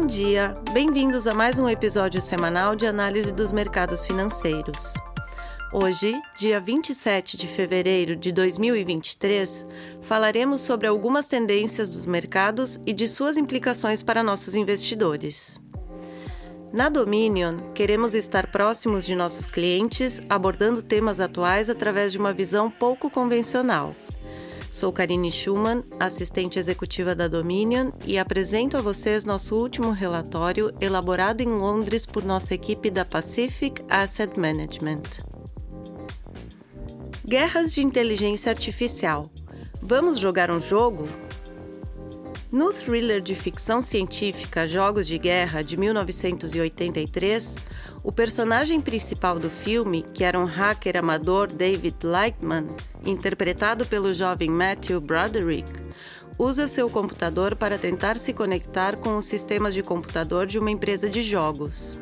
Bom dia, bem-vindos a mais um episódio semanal de análise dos mercados financeiros. Hoje, dia 27 de fevereiro de 2023, falaremos sobre algumas tendências dos mercados e de suas implicações para nossos investidores. Na Dominion, queremos estar próximos de nossos clientes, abordando temas atuais através de uma visão pouco convencional Sou Karine Schumann, assistente executiva da Dominion, e apresento a vocês nosso último relatório elaborado em Londres por nossa equipe da Pacific Asset Management. Guerras de inteligência artificial. Vamos jogar um jogo? No thriller de ficção científica Jogos de Guerra de 1983, o personagem principal do filme, que era um hacker amador David Lightman, interpretado pelo jovem Matthew Broderick, usa seu computador para tentar se conectar com os sistemas de computador de uma empresa de jogos.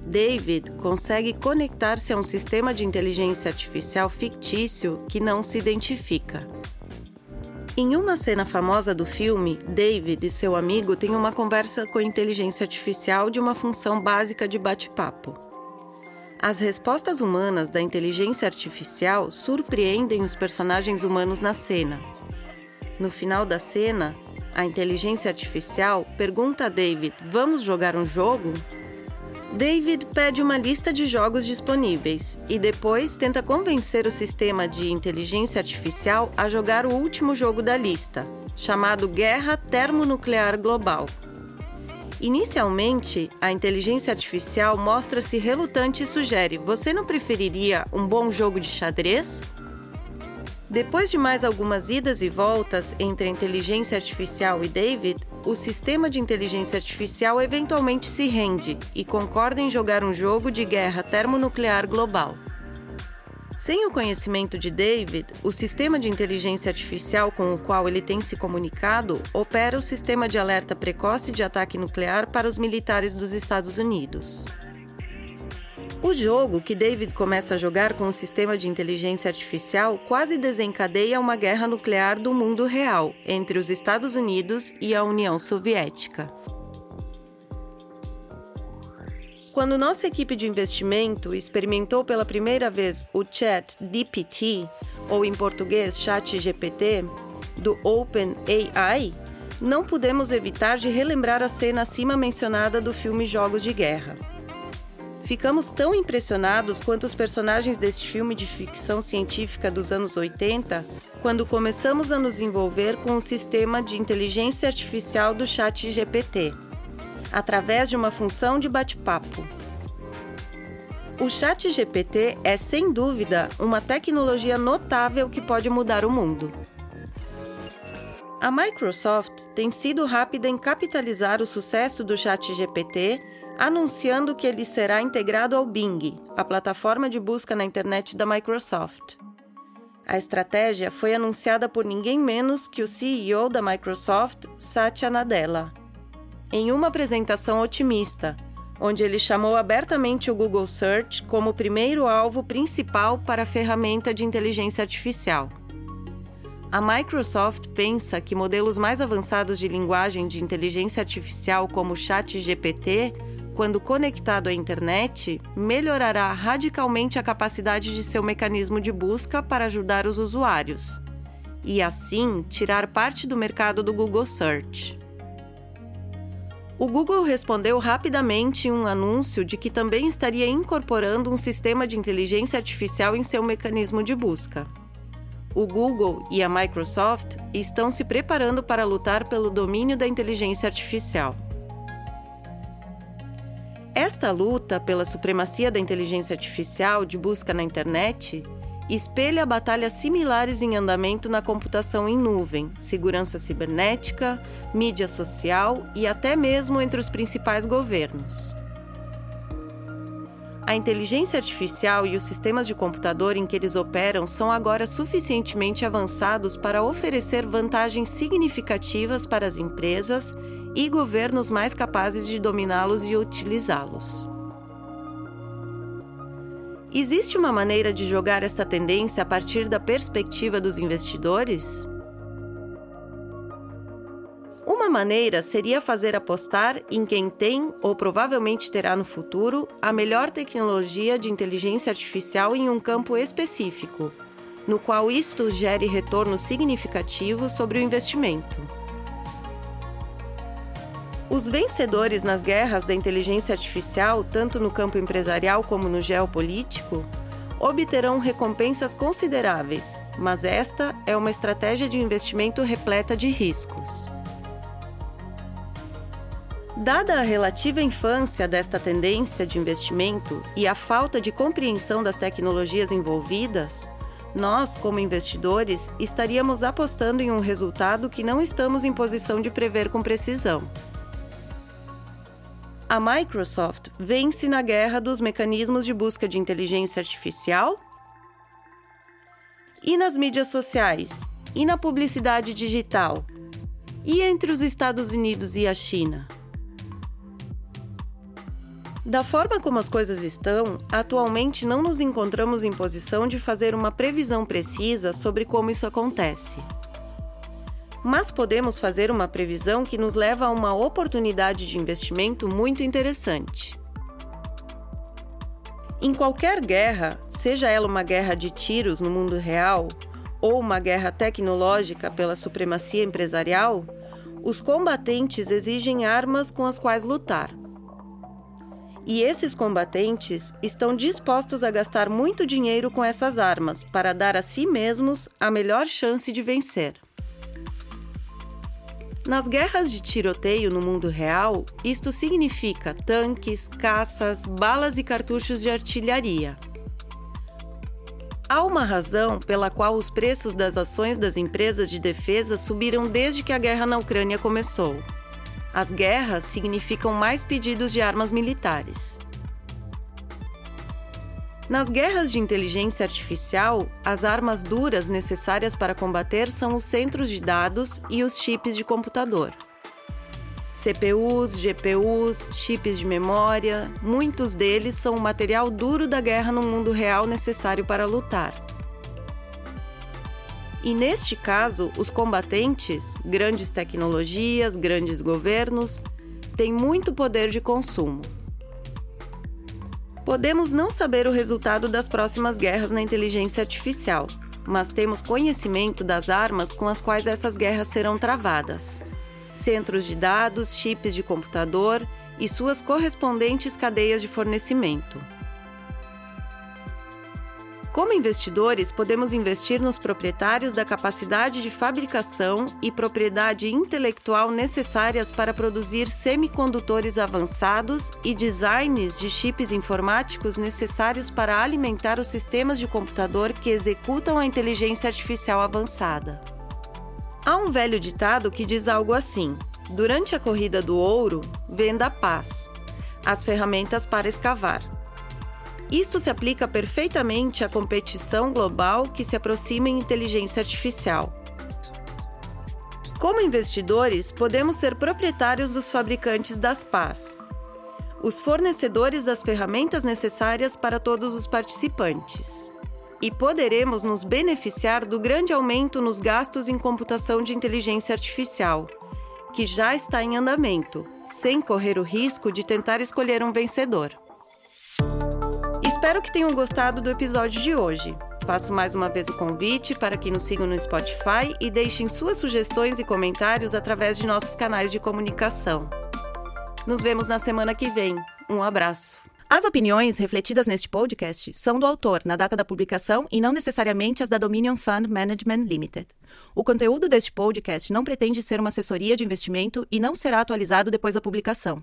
David consegue conectar-se a um sistema de inteligência artificial fictício que não se identifica. Em uma cena famosa do filme, David e seu amigo têm uma conversa com a inteligência artificial de uma função básica de bate-papo. As respostas humanas da inteligência artificial surpreendem os personagens humanos na cena. No final da cena, a inteligência artificial pergunta a David: Vamos jogar um jogo? David pede uma lista de jogos disponíveis e depois tenta convencer o sistema de inteligência artificial a jogar o último jogo da lista, chamado Guerra Termonuclear Global. Inicialmente, a inteligência artificial mostra-se relutante e sugere: Você não preferiria um bom jogo de xadrez? Depois de mais algumas idas e voltas entre a inteligência artificial e David, o sistema de inteligência artificial eventualmente se rende e concorda em jogar um jogo de guerra termonuclear global. Sem o conhecimento de David, o sistema de inteligência artificial com o qual ele tem se comunicado opera o sistema de alerta precoce de ataque nuclear para os militares dos Estados Unidos. O jogo que David começa a jogar com o sistema de inteligência artificial quase desencadeia uma guerra nuclear do mundo real entre os Estados Unidos e a União Soviética. Quando nossa equipe de investimento experimentou pela primeira vez o Chat DPT, ou em português Chat GPT, do OpenAI, não pudemos evitar de relembrar a cena acima mencionada do filme Jogos de Guerra. Ficamos tão impressionados quanto os personagens deste filme de ficção científica dos anos 80 quando começamos a nos envolver com o sistema de inteligência artificial do Chat GPT, através de uma função de bate-papo. O Chat GPT é, sem dúvida, uma tecnologia notável que pode mudar o mundo. A Microsoft tem sido rápida em capitalizar o sucesso do Chat GPT anunciando que ele será integrado ao Bing, a plataforma de busca na internet da Microsoft. A estratégia foi anunciada por ninguém menos que o CEO da Microsoft, Satya Nadella, em uma apresentação otimista, onde ele chamou abertamente o Google Search como o primeiro alvo principal para a ferramenta de inteligência artificial. A Microsoft pensa que modelos mais avançados de linguagem de inteligência artificial, como o ChatGPT, quando conectado à internet, melhorará radicalmente a capacidade de seu mecanismo de busca para ajudar os usuários e, assim, tirar parte do mercado do Google Search. O Google respondeu rapidamente em um anúncio de que também estaria incorporando um sistema de inteligência artificial em seu mecanismo de busca. O Google e a Microsoft estão se preparando para lutar pelo domínio da inteligência artificial. Esta luta pela supremacia da inteligência artificial de busca na internet espelha batalhas similares em andamento na computação em nuvem, segurança cibernética, mídia social e até mesmo entre os principais governos. A inteligência artificial e os sistemas de computador em que eles operam são agora suficientemente avançados para oferecer vantagens significativas para as empresas e governos mais capazes de dominá-los e utilizá-los. Existe uma maneira de jogar esta tendência a partir da perspectiva dos investidores? Uma maneira seria fazer apostar em quem tem ou provavelmente terá no futuro a melhor tecnologia de inteligência artificial em um campo específico, no qual isto gere retorno significativo sobre o investimento. Os vencedores nas guerras da inteligência artificial, tanto no campo empresarial como no geopolítico, obterão recompensas consideráveis, mas esta é uma estratégia de investimento repleta de riscos. Dada a relativa infância desta tendência de investimento e a falta de compreensão das tecnologias envolvidas, nós, como investidores, estaríamos apostando em um resultado que não estamos em posição de prever com precisão. A Microsoft vence na guerra dos mecanismos de busca de inteligência artificial? E nas mídias sociais? E na publicidade digital? E entre os Estados Unidos e a China? Da forma como as coisas estão, atualmente não nos encontramos em posição de fazer uma previsão precisa sobre como isso acontece mas podemos fazer uma previsão que nos leva a uma oportunidade de investimento muito interessante. Em qualquer guerra, seja ela uma guerra de tiros no mundo real ou uma guerra tecnológica pela supremacia empresarial, os combatentes exigem armas com as quais lutar. E esses combatentes estão dispostos a gastar muito dinheiro com essas armas para dar a si mesmos a melhor chance de vencer. Nas guerras de tiroteio no mundo real, isto significa tanques, caças, balas e cartuchos de artilharia. Há uma razão pela qual os preços das ações das empresas de defesa subiram desde que a guerra na Ucrânia começou. As guerras significam mais pedidos de armas militares. Nas guerras de inteligência artificial, as armas duras necessárias para combater são os centros de dados e os chips de computador. CPUs, GPUs, chips de memória, muitos deles são o material duro da guerra no mundo real necessário para lutar. E neste caso, os combatentes, grandes tecnologias, grandes governos, têm muito poder de consumo. Podemos não saber o resultado das próximas guerras na inteligência artificial, mas temos conhecimento das armas com as quais essas guerras serão travadas. Centros de dados, chips de computador e suas correspondentes cadeias de fornecimento. Como investidores, podemos investir nos proprietários da capacidade de fabricação e propriedade intelectual necessárias para produzir semicondutores avançados e designs de chips informáticos necessários para alimentar os sistemas de computador que executam a inteligência artificial avançada. Há um velho ditado que diz algo assim: durante a corrida do ouro, venda a paz, as ferramentas para escavar. Isto se aplica perfeitamente à competição global que se aproxima em inteligência artificial. Como investidores, podemos ser proprietários dos fabricantes das PAS, os fornecedores das ferramentas necessárias para todos os participantes. E poderemos nos beneficiar do grande aumento nos gastos em computação de inteligência artificial, que já está em andamento, sem correr o risco de tentar escolher um vencedor. Espero que tenham gostado do episódio de hoje. Faço mais uma vez o convite para que nos sigam no Spotify e deixem suas sugestões e comentários através de nossos canais de comunicação. Nos vemos na semana que vem. Um abraço. As opiniões refletidas neste podcast são do autor na data da publicação e não necessariamente as da Dominion Fund Management Limited. O conteúdo deste podcast não pretende ser uma assessoria de investimento e não será atualizado depois da publicação.